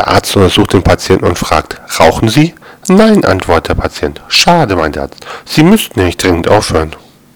Der Arzt untersucht den Patienten und fragt, rauchen Sie? Nein, antwortet der Patient. Schade, meint der Arzt. Sie müssten nicht dringend aufhören.